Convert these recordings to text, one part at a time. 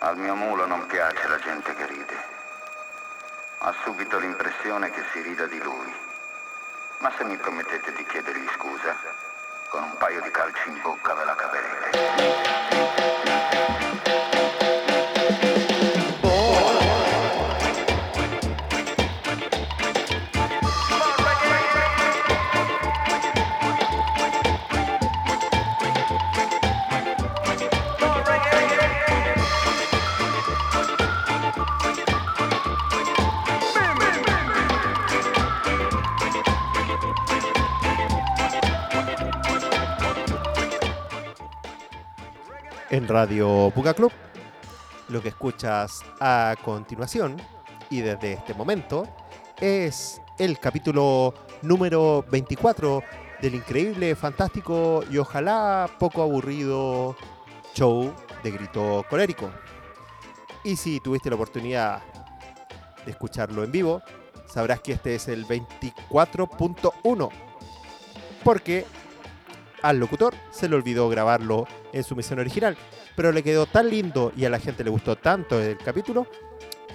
Al mio mulo non piace la gente che ride. Ha subito l'impressione che si rida di lui. Ma se mi promettete di chiedergli scusa, con un paio di calci in bocca ve la caverete. Radio Puga Club. Lo que escuchas a continuación y desde este momento es el capítulo número 24 del increíble, fantástico y ojalá poco aburrido show de Grito Colérico. Y si tuviste la oportunidad de escucharlo en vivo, sabrás que este es el 24.1 porque al locutor se le olvidó grabarlo en su misión original, pero le quedó tan lindo y a la gente le gustó tanto el capítulo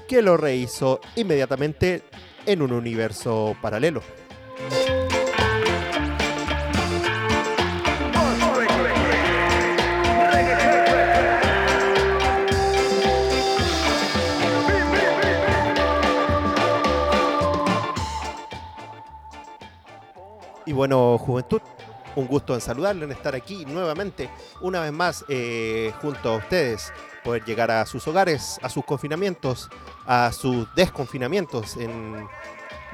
que lo rehizo inmediatamente en un universo paralelo. Y bueno, juventud, un gusto en saludarle, en estar aquí nuevamente, una vez más eh, junto a ustedes, poder llegar a sus hogares, a sus confinamientos, a sus desconfinamientos en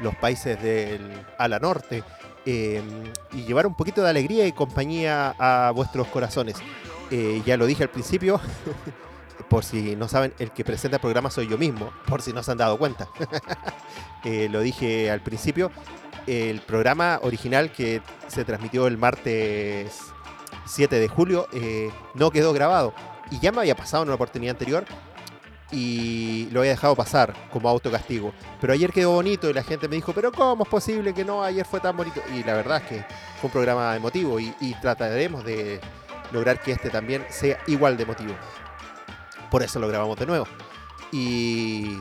los países del ala norte eh, y llevar un poquito de alegría y compañía a vuestros corazones. Eh, ya lo dije al principio, por si no saben, el que presenta el programa soy yo mismo, por si no se han dado cuenta. lo dije al principio, el programa original que se transmitió el martes 7 de julio eh, no quedó grabado. Y ya me había pasado en una oportunidad anterior y lo había dejado pasar como autocastigo. Pero ayer quedó bonito y la gente me dijo, pero ¿cómo es posible que no? Ayer fue tan bonito. Y la verdad es que fue un programa emotivo y, y trataremos de lograr que este también sea igual de emotivo. Por eso lo grabamos de nuevo. Y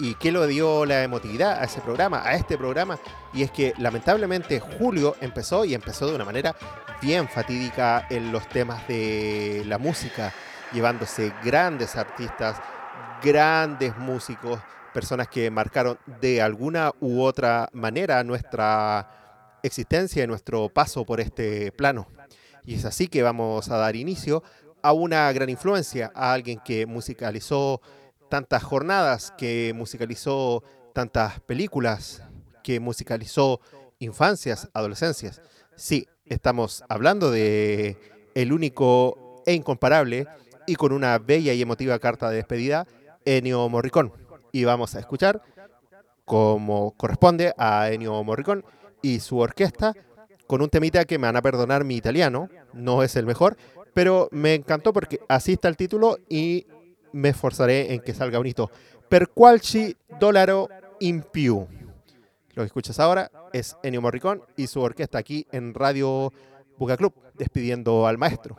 ¿Y qué lo dio la emotividad a ese programa, a este programa? Y es que lamentablemente Julio empezó y empezó de una manera bien fatídica en los temas de la música, llevándose grandes artistas, grandes músicos, personas que marcaron de alguna u otra manera nuestra existencia y nuestro paso por este plano. Y es así que vamos a dar inicio a una gran influencia, a alguien que musicalizó tantas jornadas, que musicalizó tantas películas, que musicalizó infancias, adolescencias. Sí, estamos hablando de el único e incomparable y con una bella y emotiva carta de despedida, Ennio Morricón. Y vamos a escuchar, como corresponde a Ennio Morricón y su orquesta, con un temita que me van a perdonar mi italiano, no es el mejor, pero me encantó porque así está el título y me esforzaré en que salga bonito. Per qualci dollaro in più. Lo que escuchas ahora es Ennio Morricón y su orquesta aquí en Radio Buga Club, despidiendo al maestro.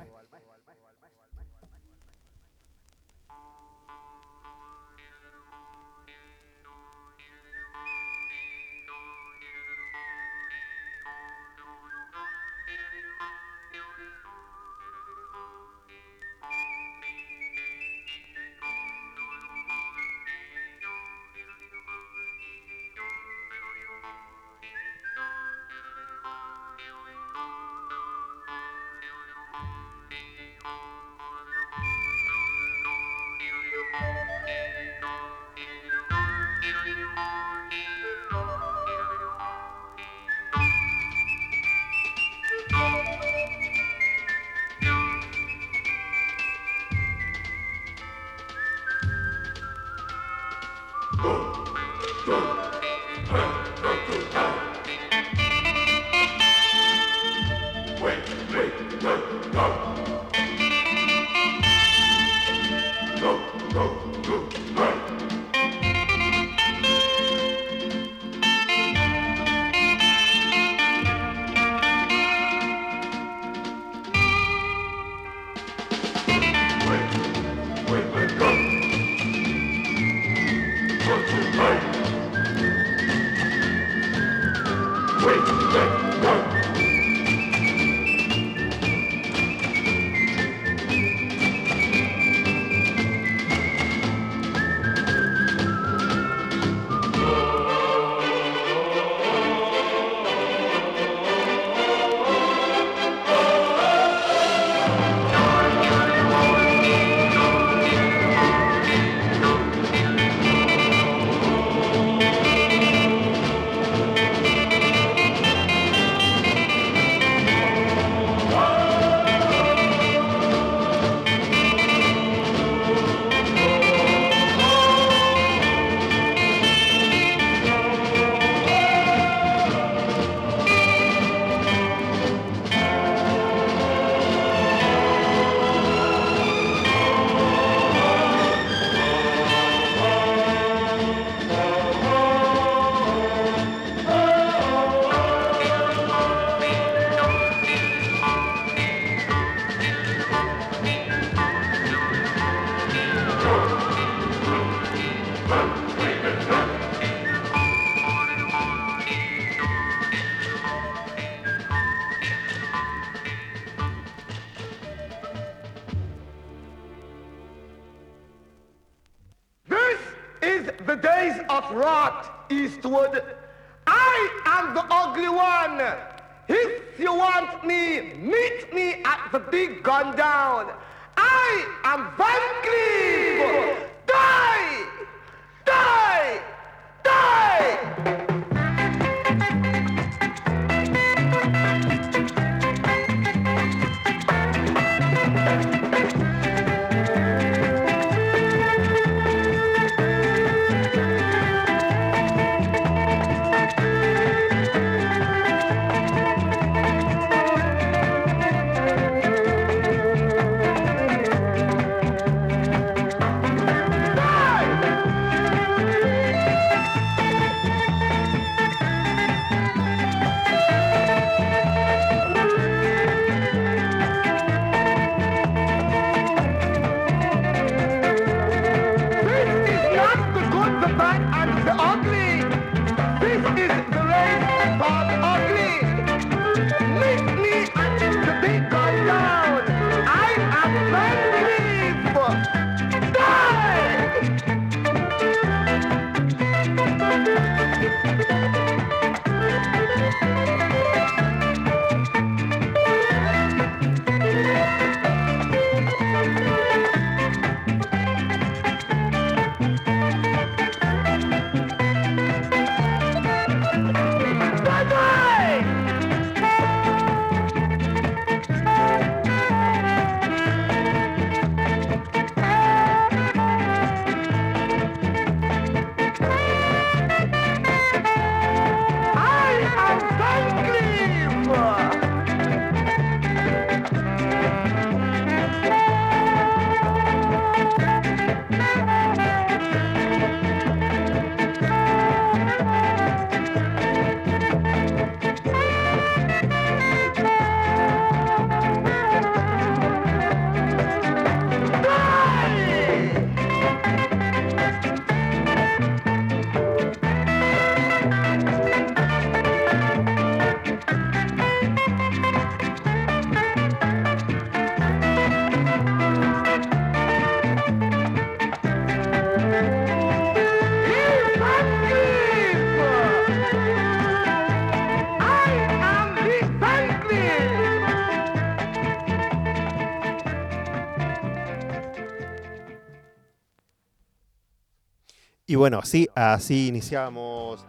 Bueno, sí, así iniciábamos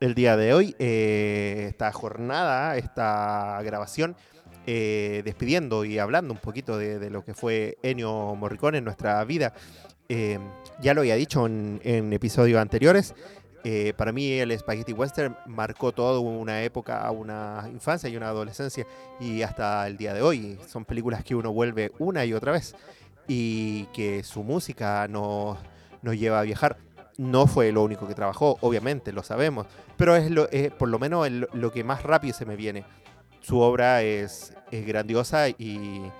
el día de hoy, eh, esta jornada, esta grabación, eh, despidiendo y hablando un poquito de, lo que fue Ennio Morricone en nuestra vida. Eh, ya lo había dicho en, en episodios anteriores, eh, para mí el Spaghetti Western marcó toda una época, una infancia y una adolescencia y hasta el día de hoy. Son películas que uno vuelve una y otra vez y que su música nos, nos lleva a viajar. No fue lo único que trabajó, obviamente, lo sabemos, pero es, lo, es por lo menos el- lo que más rápido se me viene. Su obra es, grandiosa y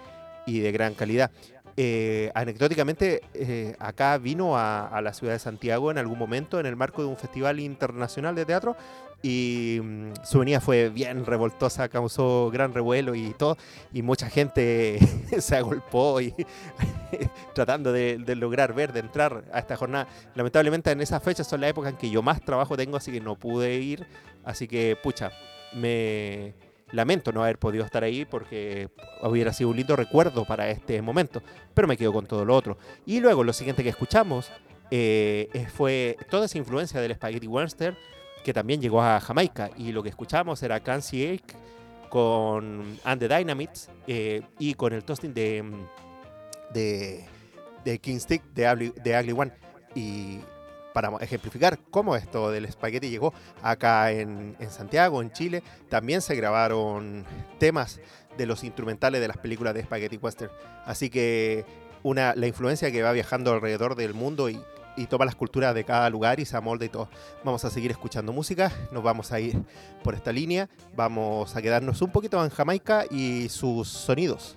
de gran calidad. Eh, anecdóticamente, eh, acá vino a, la ciudad de Santiago en algún momento en el marco de un festival internacional de teatro y mm, su venida fue bien revoltosa, causó gran revuelo y todo, y mucha gente se agolpó y tratando de, de lograr ver, de entrar a esta jornada. Lamentablemente en esas fechas son las épocas en que yo más trabajo tengo, así que no pude ir, así que pucha, me lamento no haber podido estar ahí porque hubiera sido un lindo recuerdo para este momento, pero me quedo con todo lo otro. Y luego lo siguiente que escuchamos eh, fue toda esa influencia del Spaghetti Western que también llegó a Jamaica y lo que escuchamos era Cancy Ake con And the Dynamites eh, y con el toasting de, mm, de, de King Stick de Ugly, de Ugly One. Y para ejemplificar cómo esto del espagueti llegó acá en, en Santiago, en Chile, también se grabaron temas de los instrumentales de las películas de Spaghetti Western. Así que una, la influencia que va viajando alrededor del mundo y, toma las culturas de cada lugar y se amolda y todo. Vamos a seguir escuchando música, nos vamos a ir por esta línea, vamos a quedarnos un poquito en Jamaica y sus sonidos.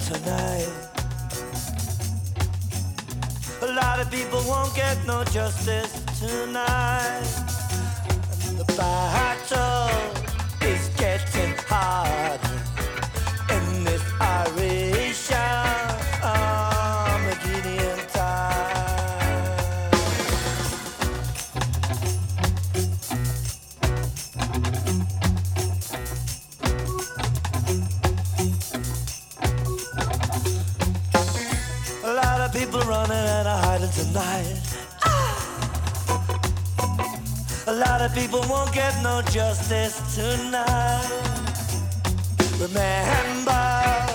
tonight. A lot of people won't get no justice tonight. The battle. people won't get no justice tonight. Remember.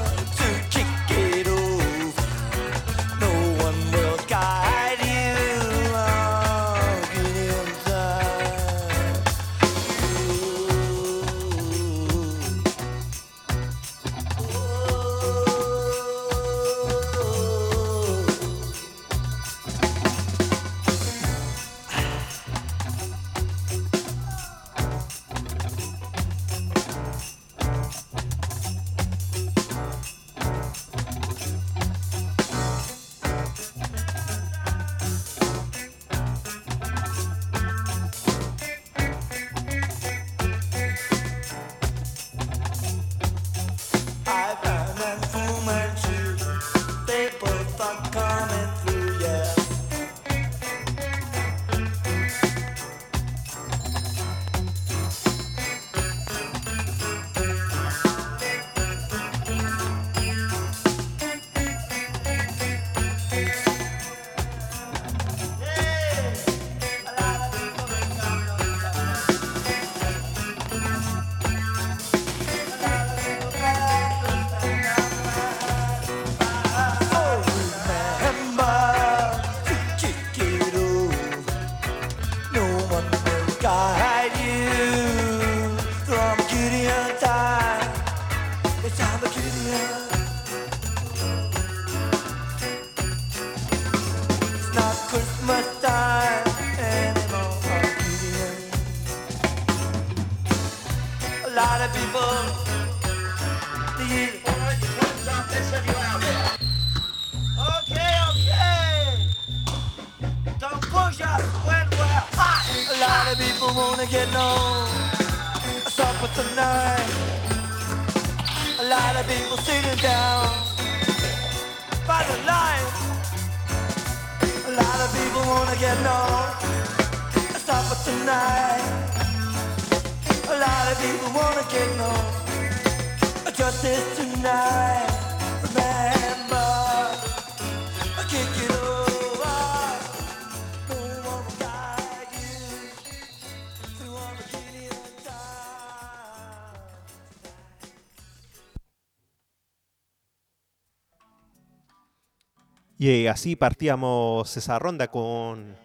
Así partíamos esa ronda con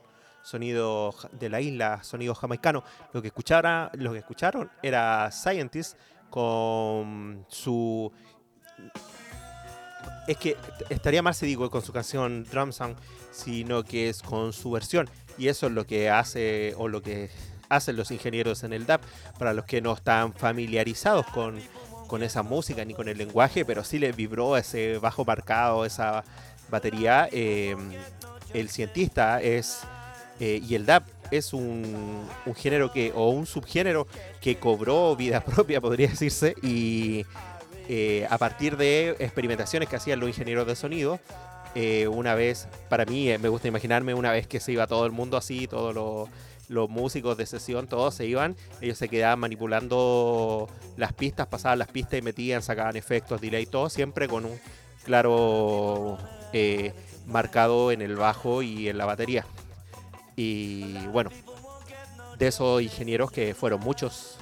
sonido de la isla, sonido jamaicano. Lo que, escuchara, lo que escucharon era Scientist con su... Es que estaría mal si digo con su canción Drum Song, sino que es con su versión. Y eso es lo que hace, o lo que hacen los ingenieros en el DAP, para los que no están familiarizados con, con esa música ni con el lenguaje, pero sí les vibró ese bajo marcado, esa batería. eh, el cientista es eh, y el DAP es un, un género que o un subgénero que cobró vida propia, podría decirse, y eh, a partir de experimentaciones que hacían los ingenieros de sonido, eh, una vez, para mí me gusta imaginarme una vez que se iba todo el mundo así, todos los, los músicos de sesión, todos se iban, ellos se quedaban manipulando las pistas, pasaban las pistas y metían, sacaban efectos, delay, todo siempre con un claro eh, marcado en el bajo y en la batería. Y bueno, de esos ingenieros que fueron muchos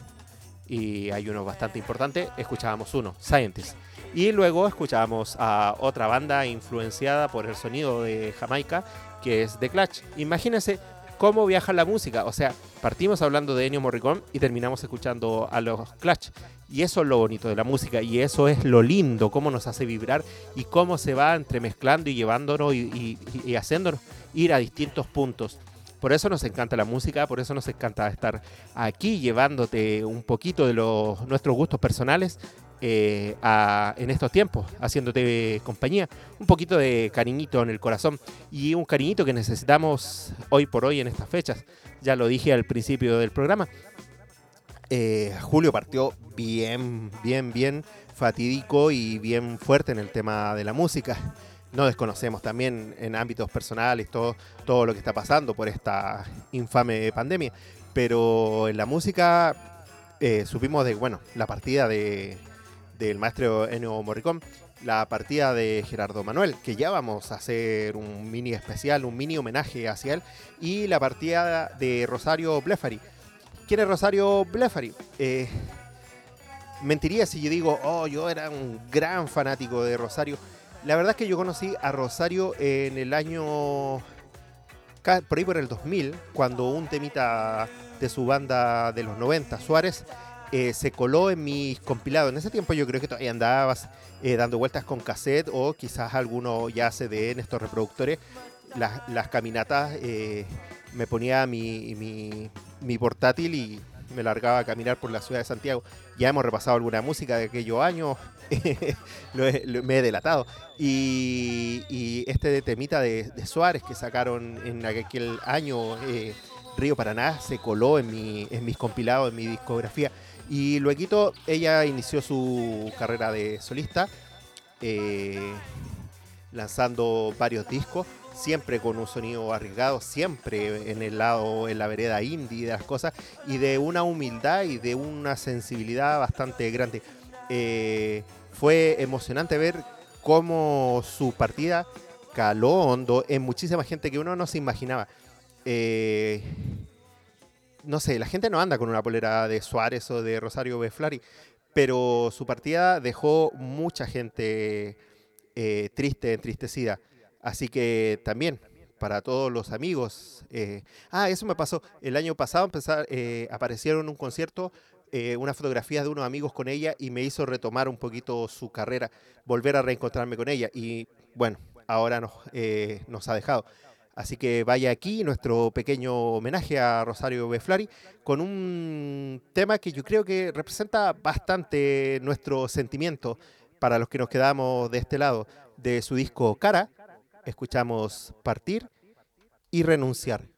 y hay uno bastante importante, escuchábamos uno, Scientist. Y luego escuchábamos a otra banda influenciada por el sonido de Jamaica, que es The Clutch. Imagínense cómo viaja la música. O sea, partimos hablando de Ennio Morricone y terminamos escuchando a los Clutch. Y eso es lo bonito de la música y eso es lo lindo, cómo nos hace vibrar y cómo se va entremezclando y llevándonos y, y- y haciéndonos ir a distintos puntos. Por eso nos encanta la música, por eso nos encanta estar aquí llevándote un poquito de los, nuestros gustos personales eh, en estos tiempos, haciéndote compañía, un poquito de cariñito en el corazón y un cariñito que necesitamos hoy por hoy en estas fechas. Ya lo dije al principio del programa. Eh, Julio partió bien, bien, bien fatídico y bien fuerte en el tema de la música. No desconocemos también en ámbitos personales todo, todo lo que está pasando por esta infame pandemia. Pero en la música eh, supimos de, bueno, la partida de, del maestro Ennio Morricone, la partida de Gerardo Manuel, que ya vamos a hacer un mini especial, un mini homenaje hacia él, y la partida de Rosario Blefari. ¿Quién es Rosario Blefari? Eh, mentiría si yo digo, oh, yo era un gran fanático de Rosario. La verdad es que yo conocí a Rosario en el año, por ahí por el 2000, cuando un temita de su banda de los 90, Suárez, eh, se coló en mis compilados. En ese tiempo yo creo que todavía andabas eh, dando vueltas con cassette o quizás alguno ya CD en estos reproductores. Las, las caminatas, eh, me ponía mi, mi, mi portátil y me largaba a caminar por la ciudad de Santiago. Ya hemos repasado alguna música de aquellos años, me he delatado. Y, este temita de, de Suárez que sacaron en aquel año, eh, Río Paraná, se coló en, mi, en mis compilados, en mi discografía. Y luego ella inició su carrera de solista, eh, lanzando varios discos, siempre con un sonido arriesgado, siempre en el lado, en la vereda indie de las cosas, y de una humildad y de una sensibilidad bastante grande. Eh, fue emocionante ver cómo su partida caló hondo en muchísima gente que uno no se imaginaba. Eh, no sé, la gente no anda con una polera de Suárez o de Rosario Beflari, pero su partida dejó mucha gente eh, triste, entristecida. Así que también para todos los amigos. eh, ah, eso me pasó. El año pasado eh, aparecieron en un concierto eh, unas fotografías de unos amigos con ella y me hizo retomar un poquito su carrera, volver a reencontrarme con ella. Y bueno, ahora nos ha dejado. Así que vaya aquí nuestro pequeño homenaje a Rosario Beflari con un tema que yo creo que representa bastante nuestro sentimiento para los que nos quedamos de este lado. De su disco Cara, escuchamos Partir y Renunciar.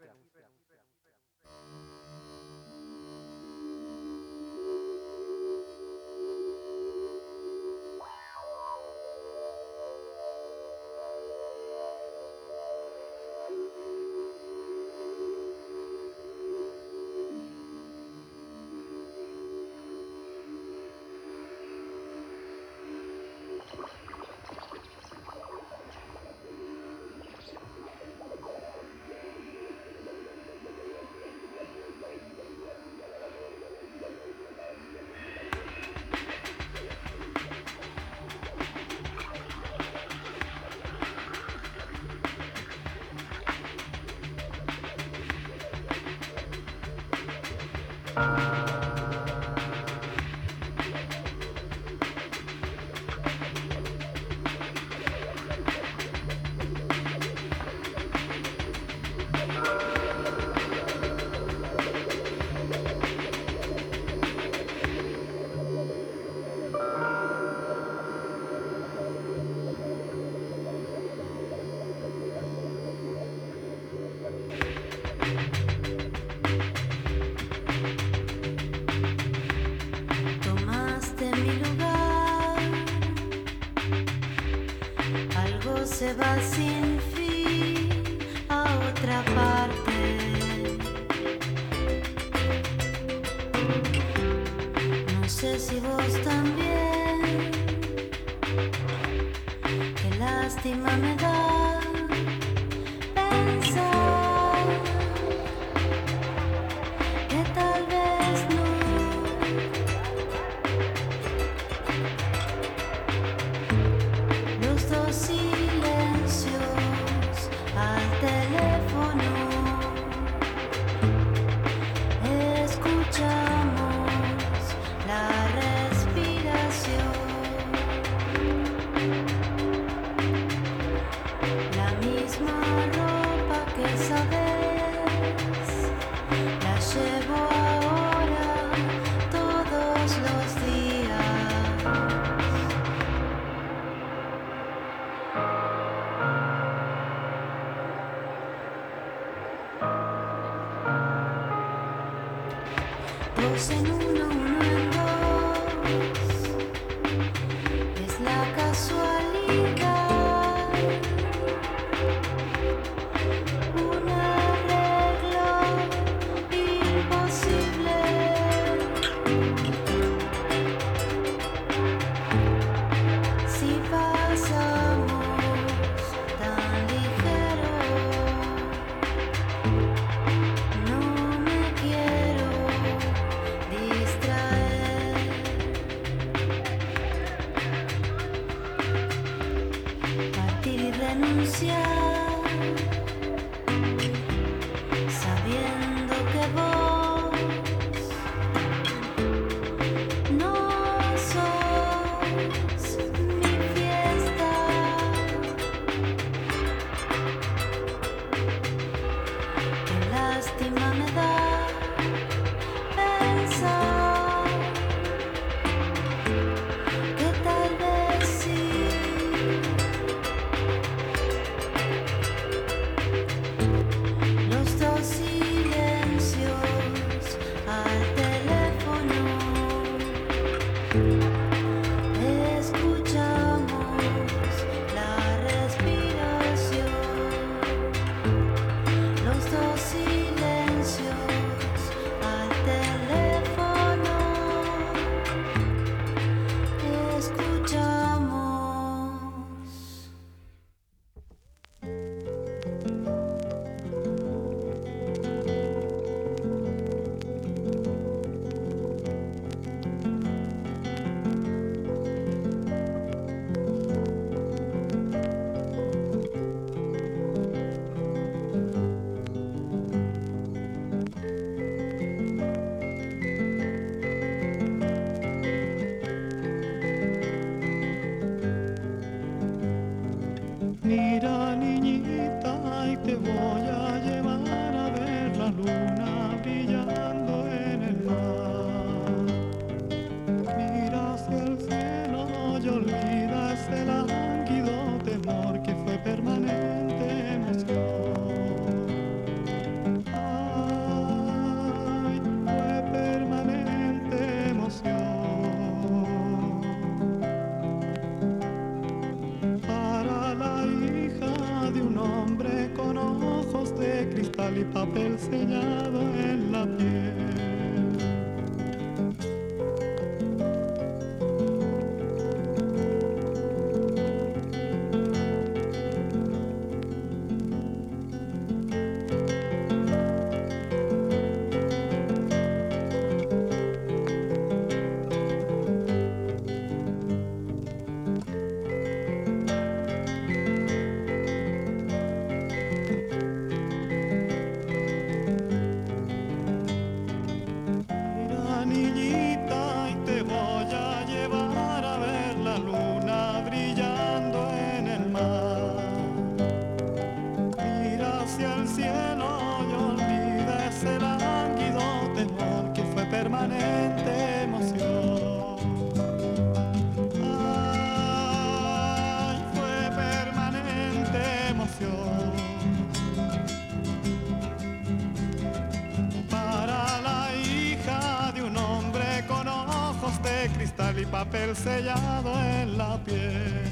Papel en la piel.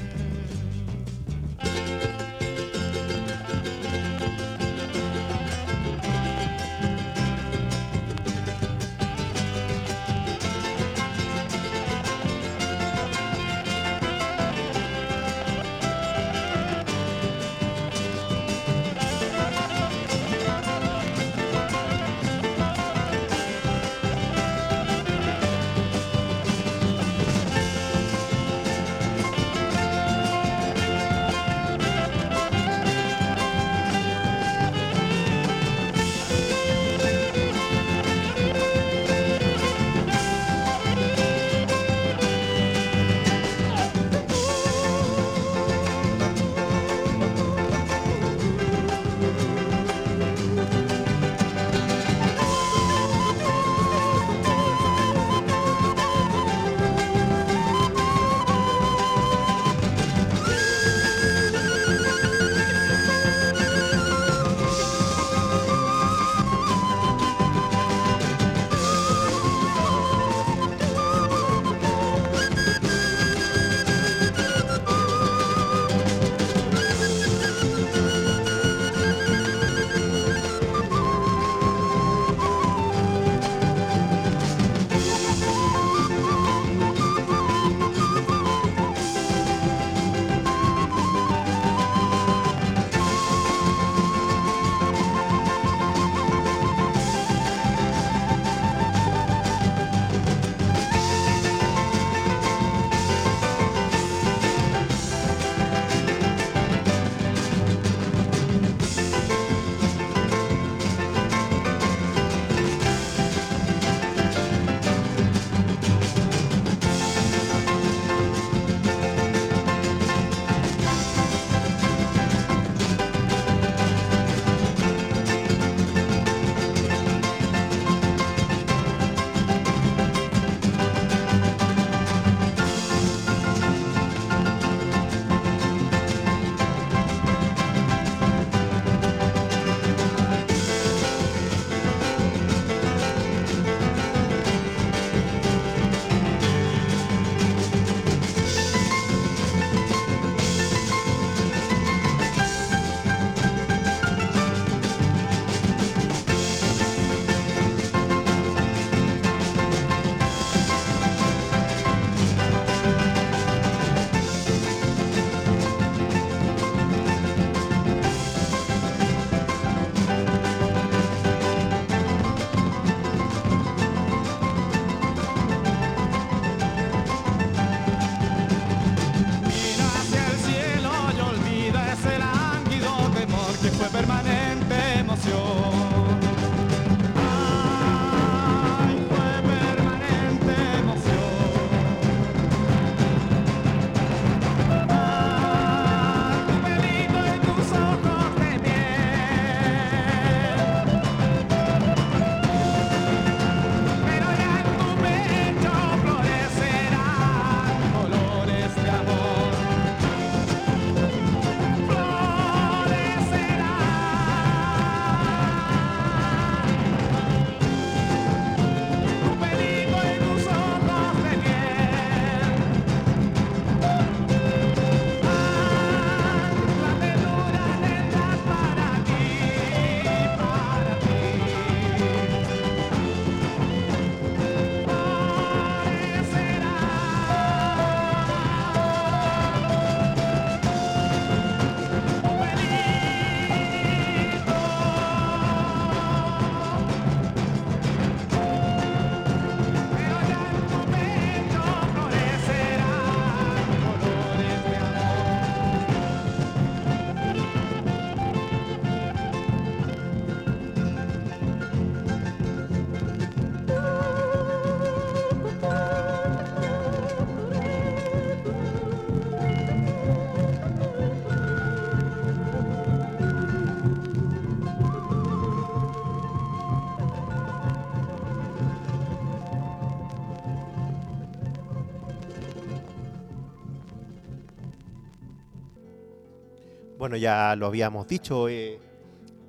Ya lo habíamos dicho, eh,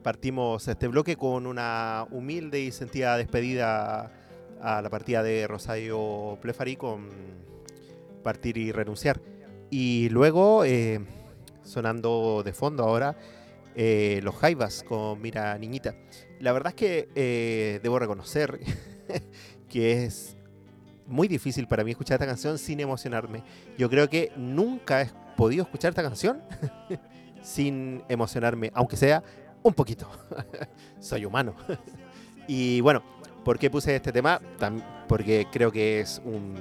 partimos este bloque con una humilde y sentida despedida a la partida de Rosario Plefari con Partir y Renunciar. Y luego, eh, sonando de fondo ahora, eh, Los Jaivas con Mira Niñita. La verdad es que eh, debo reconocer que es muy difícil para mí escuchar esta canción sin emocionarme. Yo creo que nunca he podido escuchar esta canción sin emocionarme, aunque sea un poquito. Soy humano. y bueno, ¿por qué puse este tema? Porque creo que es un,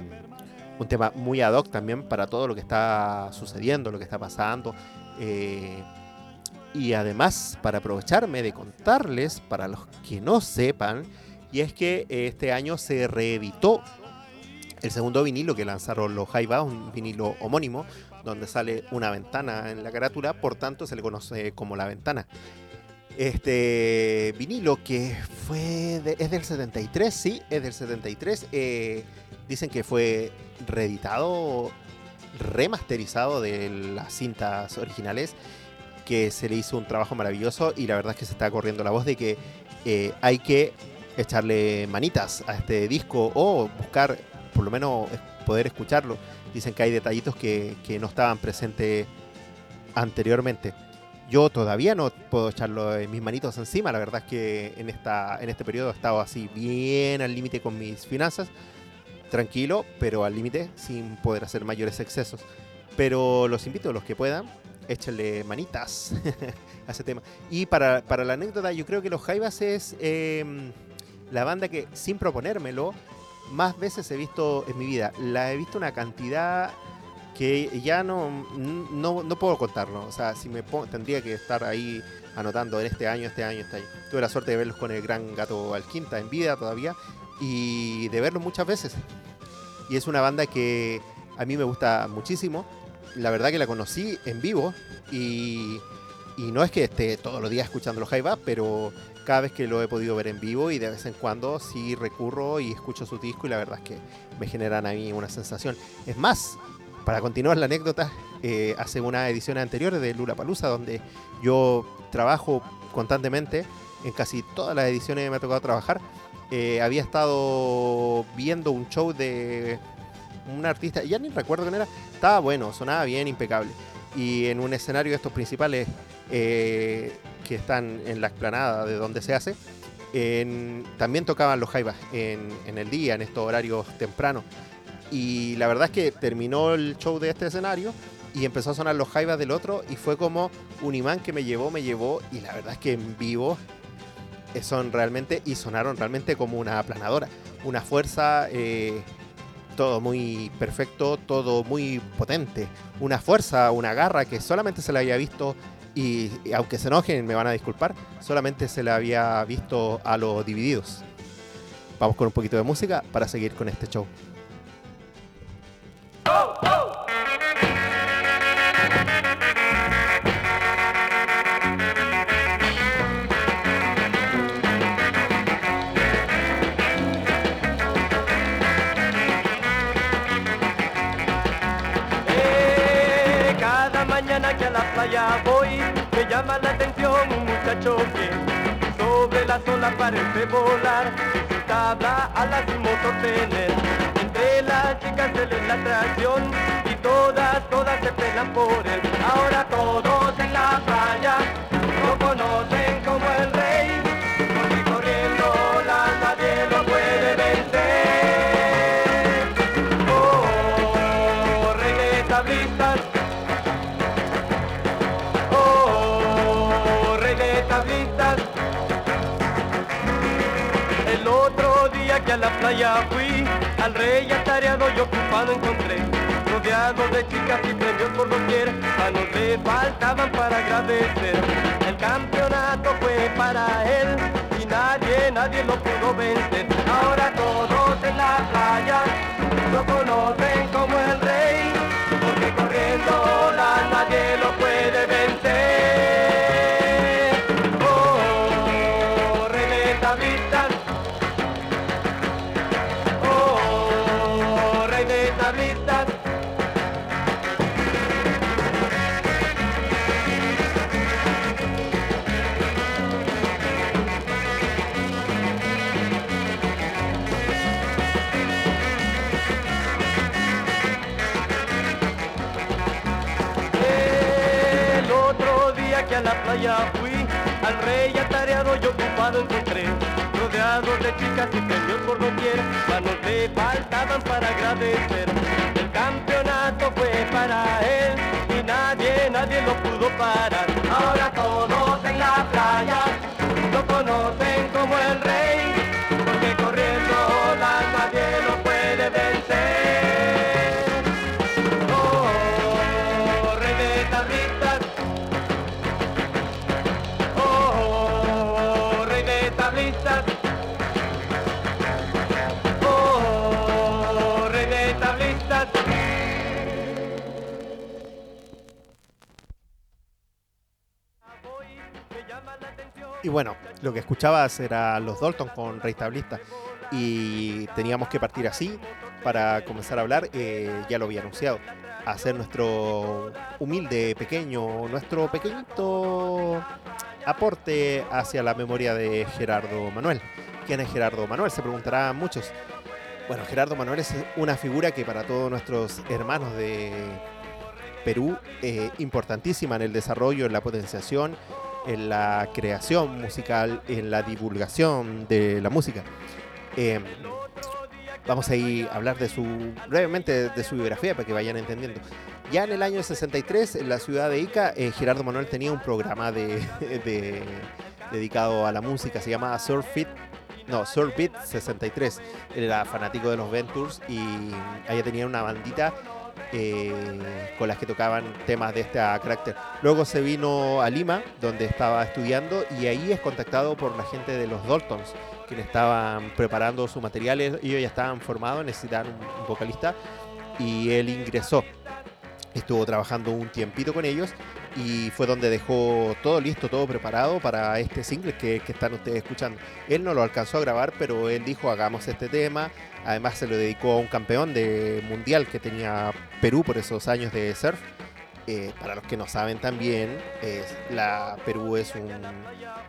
un tema muy ad hoc también para todo lo que está sucediendo, lo que está pasando. eh, y además, para aprovecharme de contarles, para los que no sepan, y es que eh, este año se reeditó el segundo vinilo que lanzaron los Jaivas, un vinilo homónimo, donde sale una ventana en la carátula, por tanto se le conoce como La Ventana. Este vinilo que fue de- es del 73, sí, es del 73. eh, dicen que fue reeditado, remasterizado de las cintas originales, que se le hizo un trabajo maravilloso y la verdad es que se está corriendo la voz de que eh, hay que echarle manitas a este disco o buscar por lo menos poder escucharlo. Dicen que hay detallitos que, que no estaban presentes anteriormente. Yo todavía no puedo echarlo en mis manitos encima. La verdad es que en, esta, en este periodo he estado así bien al límite con mis finanzas. Tranquilo, pero al límite sin poder hacer mayores excesos. Pero los invito, los que puedan, échenle manitas a ese tema. Y para, para la anécdota, yo creo que los Jaivas es eh, la banda que, sin proponérmelo, más veces he visto en mi vida. La he visto una cantidad que ya no, no, no puedo contarlo. O sea, si me tendría que estar ahí anotando en este año, este año, este año. Tuve la suerte de verlos con el gran gato Alquinta en vida todavía y de verlos muchas veces. Y es una banda que a mí me gusta muchísimo. La verdad que la conocí en vivo y, y no es que esté todos los días escuchando los Jaivas, pero cada vez que lo he podido ver en vivo y de vez en cuando sí recurro y escucho su disco y la verdad es que me generan a mí una sensación. Es más, para continuar la anécdota, eh, hace una edición anterior de Lula Palusa donde yo trabajo constantemente, en casi todas las ediciones que me ha tocado trabajar, eh, había estado viendo un show de un artista, ya ni recuerdo quién era, estaba bueno, sonaba bien, impecable. Y en un escenario de estos principales eh, que están en la explanada de donde se hace, también tocaban los jaivas en, el día, en estos horarios tempranos. Y la verdad es que terminó el show de este escenario y empezó a sonar los jaivas del otro y fue como un imán que me llevó, me llevó y la verdad es que en vivo son realmente y sonaron realmente como una aplanadora, una fuerza, eh, todo muy perfecto, todo muy potente, una fuerza, una garra que solamente se la había visto y, aunque se enojen me van a disculpar, solamente se la había visto a los divididos. Vamos con un poquito de música para seguir con este show. Llama la atención un muchacho que sobre las olas parece volar, y su tabla alas y motor. Entre las chicas él es la atracción y todas, todas se pelan por él. Ahora todos en la playa lo conocen como el día que a la playa fui, al rey atareado y ocupado encontré. Rodeado de chicas y premios por doquier, manos le faltaban para agradecer. El campeonato fue para él y nadie, nadie lo pudo vencer. Chicas y premios por doquier, manos le faltaban para agradecer. El campeonato fue para él y nadie, nadie lo pudo parar. Ahora todos en la playa lo conocen como el rey, lo que escuchabas era los Dalton con Rey Tablista. Y teníamos que partir así para comenzar a hablar, eh, ya lo había anunciado, hacer nuestro humilde, pequeño, nuestro pequeñito aporte hacia la memoria de Gerardo Manuel. ¿Quién es Gerardo Manuel? Se preguntarán muchos. Bueno, Gerardo Manuel es una figura que para todos nuestros hermanos de Perú, eh, importantísima en el desarrollo, en la potenciación, en la creación musical, en la divulgación de la música. Eh, vamos a ir a hablar de su brevemente de su biografía para que vayan entendiendo. Ya en el año 63, en la ciudad de Ica, eh, Gerardo Manuel tenía un programa de, de- dedicado a la música, se llamaba Surf Fit. No, Surf Beat 63. Él era fanático de los Ventures y ahí tenía una bandita eh, con las que tocaban temas de este carácter. Luego se vino a Lima, donde estaba estudiando, y ahí es contactado por la gente de los Daltons, quienes estaban preparando su material. Ellos ya estaban formados, necesitaban un vocalista, y él ingresó. Estuvo trabajando un tiempito con ellos y fue donde dejó todo listo, todo preparado para este single que, están ustedes escuchando. Él no lo alcanzó a grabar, pero él dijo hagamos este tema. Además se lo dedicó a un campeón de mundial que tenía Perú por esos años de surf. Eh, para los que no saben también, es- la Perú es un-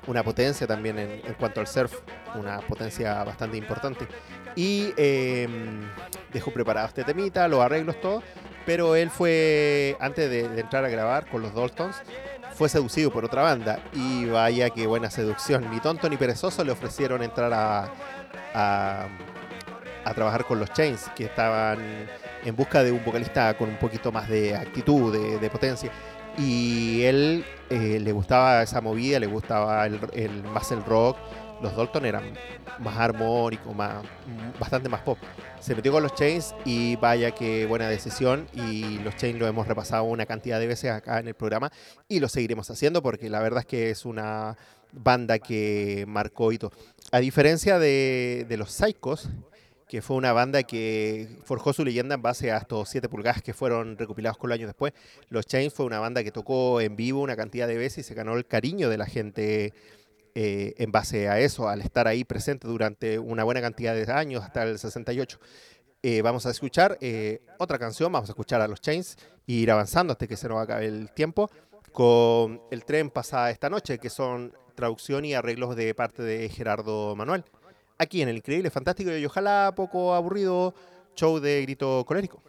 una potencia también en, cuanto al surf, una potencia bastante importante. Y eh, dejó preparado este temita, los arreglos, todo. Pero él fue, antes de, entrar a grabar con los Daltons, fue seducido por otra banda. Y vaya que buena seducción. Ni tonto ni perezoso le ofrecieron entrar a, a, trabajar con los Chains, que estaban en busca de un vocalista con un poquito más de actitud, de, de potencia. Y él eh, le gustaba esa movida, le gustaba el, el- más el rock. Los Dalton eran más armónicos, más, bastante más pop. Se metió con los Chains y vaya que buena decisión. Y los Chains lo hemos repasado una cantidad de veces acá en el programa y lo seguiremos haciendo porque la verdad es que es una banda que marcó hito. A diferencia de, de los Psychos, que fue una banda que forjó su leyenda en base a estos 7 pulgadas que fueron recopilados con los años después. Los Chains fue una banda que tocó en vivo una cantidad de veces y se ganó el cariño de la gente eh, en base a eso, al estar ahí presente durante una buena cantidad de años, hasta el 68. Eh, vamos a escuchar eh, otra canción, vamos a escuchar a los Chains y ir avanzando hasta que se nos acabe el tiempo con El tren pasa esta noche, que son traducción y arreglos de parte de Gerardo Manuel. Aquí en el increíble, fantástico y ojalá poco aburrido show de grito colérico.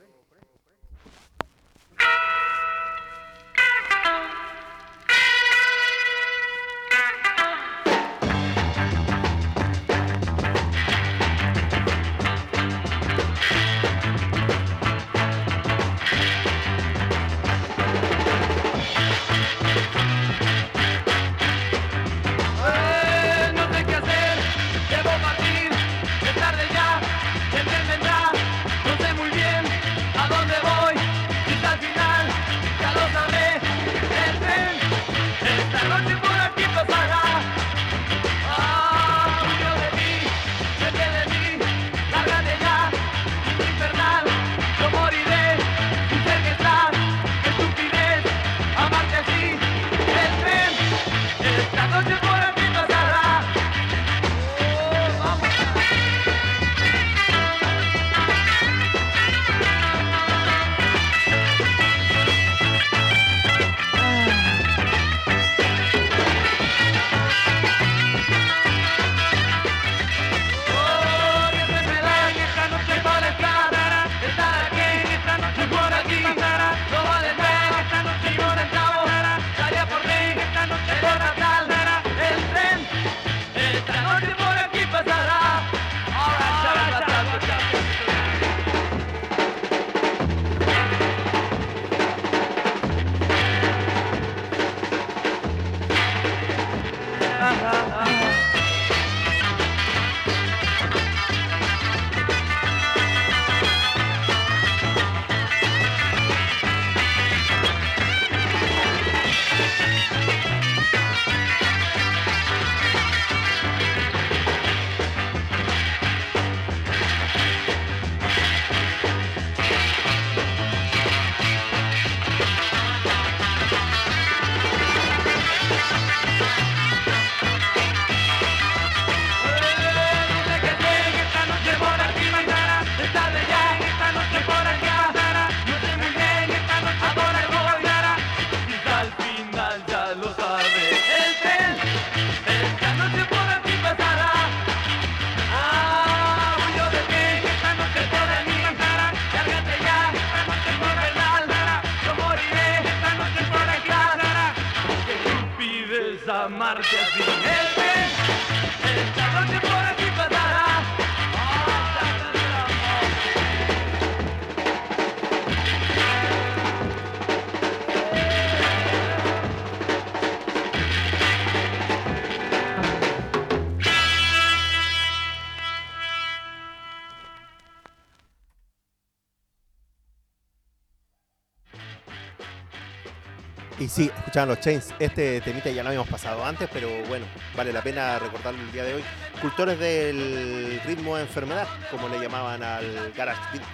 Escuchaban los Chains. Este temita ya lo habíamos pasado antes, pero bueno, vale la pena recordarlo el día de hoy. Cultores del ritmo de enfermedad, como le llamaban al garage beat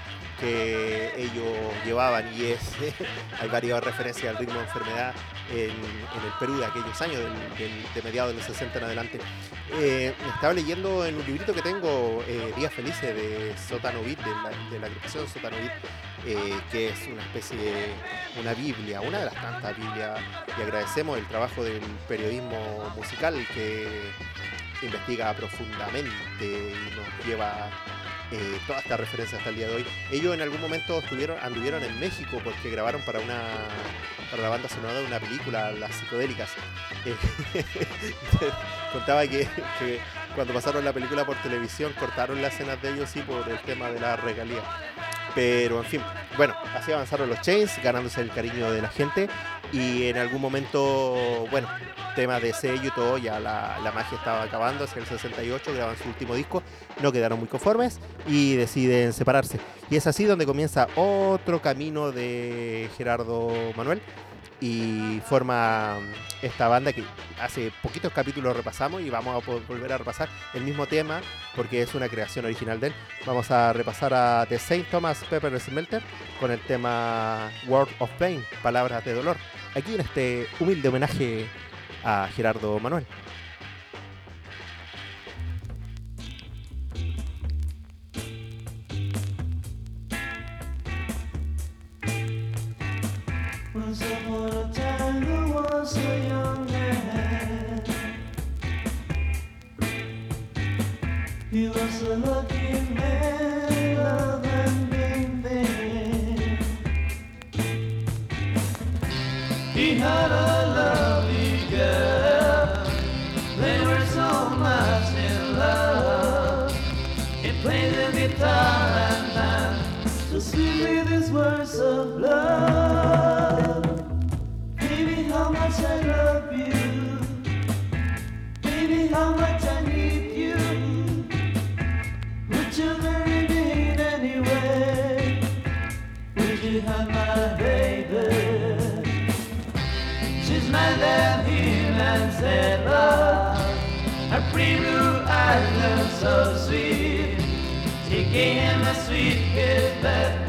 que ellos llevaban y es hay varias referencias al ritmo de enfermedad en, el Perú de aquellos años, del- de mediados de los 60 en adelante. Eh, estaba leyendo en un librito que tengo, eh, Días Felices de Sótano Beat, de la, de la agrupación Sótano Beat, eh, que es una especie de una Biblia, una de las tantas Biblias, y agradecemos el trabajo del periodismo musical que investiga profundamente y nos lleva eh, toda esta referencia hasta el día de hoy. Ellos en algún momento anduvieron en México porque grabaron para una para la banda sonora de una película, Las Psicodélicas. Eh, contaba que, que cuando pasaron la película por televisión cortaron las escenas de ellos sí por el tema de la regalía. Pero en fin, bueno, así avanzaron los Chains, ganándose el cariño de la gente. Y en algún momento, bueno, temas de sello y todo, ya la, la magia estaba acabando. Hacia el 68 graban su último disco, no quedaron muy conformes y deciden separarse. Y es así donde comienza otro camino de Gerardo Manuel y forma esta banda que hace poquitos capítulos repasamos y vamos a volver a repasar el mismo tema porque es una creación original de él. Vamos a repasar a The Saint Thomas Pepper Smelter con el tema Word of Pain, Palabras de Dolor, aquí en este humilde homenaje a Gerardo Manuel. Guitar and danced to sing with his words of love. Sweet. Gave him a sweet kiss that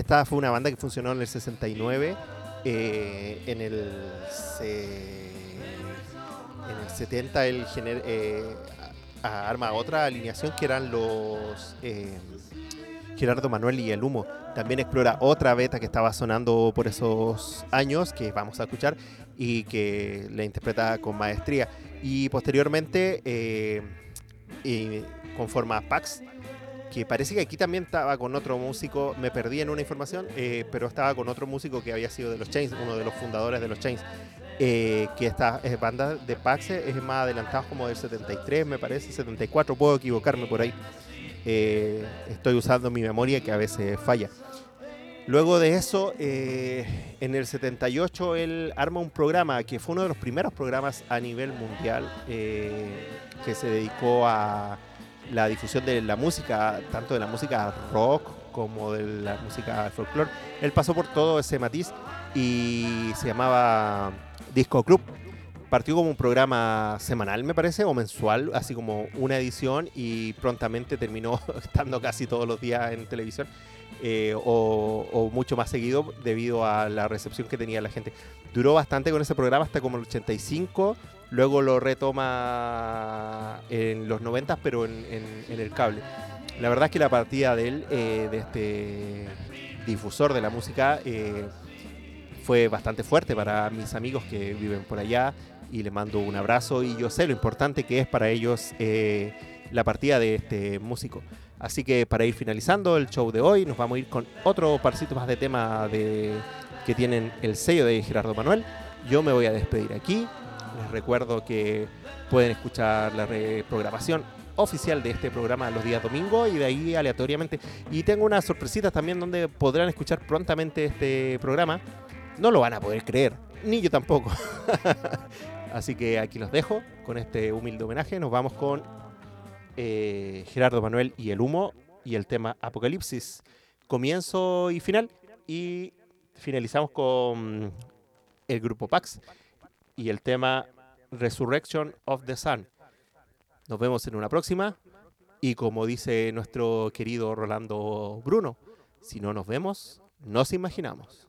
Esta fue una banda que funcionó en el 69. eh, en, el se- en el 70 él eh, arma otra alineación que eran los eh, Gerardo Manuel y el humo. También explora otra beta que estaba sonando por esos años, que vamos a escuchar, y que la interpreta con maestría. Y posteriormente eh, y conforma Pax, que parece que aquí también estaba con otro músico, me perdí en una información, eh, pero estaba con otro músico que había sido de los Chains, uno de los fundadores de los Chains. eh, que esta banda de Pax es más adelantada como del 73, me parece, 74, puedo equivocarme por ahí. Eh, estoy usando mi memoria que a veces falla. Luego de eso, en el 78 él arma un programa que fue uno de los primeros programas a nivel mundial que se dedicó a la difusión de la música, tanto de la música rock como de la música folclore. Él pasó por todo ese matiz y se llamaba Disco Club. Partió como un programa semanal, me parece, o mensual, así como una edición y prontamente terminó estando casi todos los días en televisión. eh, o, o mucho más seguido debido a la recepción que tenía la gente. Duró bastante con ese programa hasta como el 85, luego lo retoma en los 90, pero en, el cable. La verdad es que la partida de él, eh, de este difusor de la música, eh, fue bastante fuerte para mis amigos que viven por allá y les mando un abrazo y yo sé lo importante que es para ellos eh, la partida de este músico. Así que para ir finalizando el show de hoy, nos vamos a ir con otro parcito más de tema de, que tienen el sello de Gerardo Manuel. Yo me voy a despedir aquí. Les recuerdo que pueden escuchar la reprogramación oficial de este programa los días domingo y de ahí aleatoriamente. Y tengo unas sorpresitas también donde podrán escuchar prontamente este programa. No lo van a poder creer, ni yo tampoco. Así que aquí los dejo con este humilde homenaje. Nos vamos con eh, Gerardo Manuel y el humo y el tema Apocalipsis. Comienzo y final. Y finalizamos con el grupo Pax y el tema Resurrection of the Sun. Nos vemos en una próxima. Y como dice nuestro querido Rolando Bruno, si no nos vemos, nos imaginamos.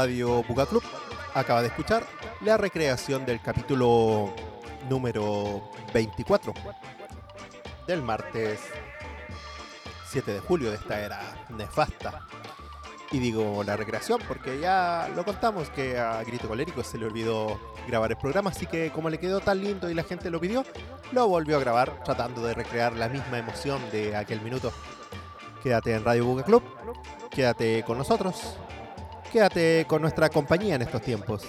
Radio Buga Club acaba de escuchar la recreación del capítulo número 24 del martes 7 de julio de esta era nefasta. Y digo la recreación porque ya lo contamos que a Grito Colérico se le olvidó grabar el programa, así que como le quedó tan lindo y la gente lo pidió, lo volvió a grabar tratando de recrear la misma emoción de aquel minuto. Quédate en Radio Buga Club, quédate con nosotros, quédate con nuestra compañía en estos tiempos.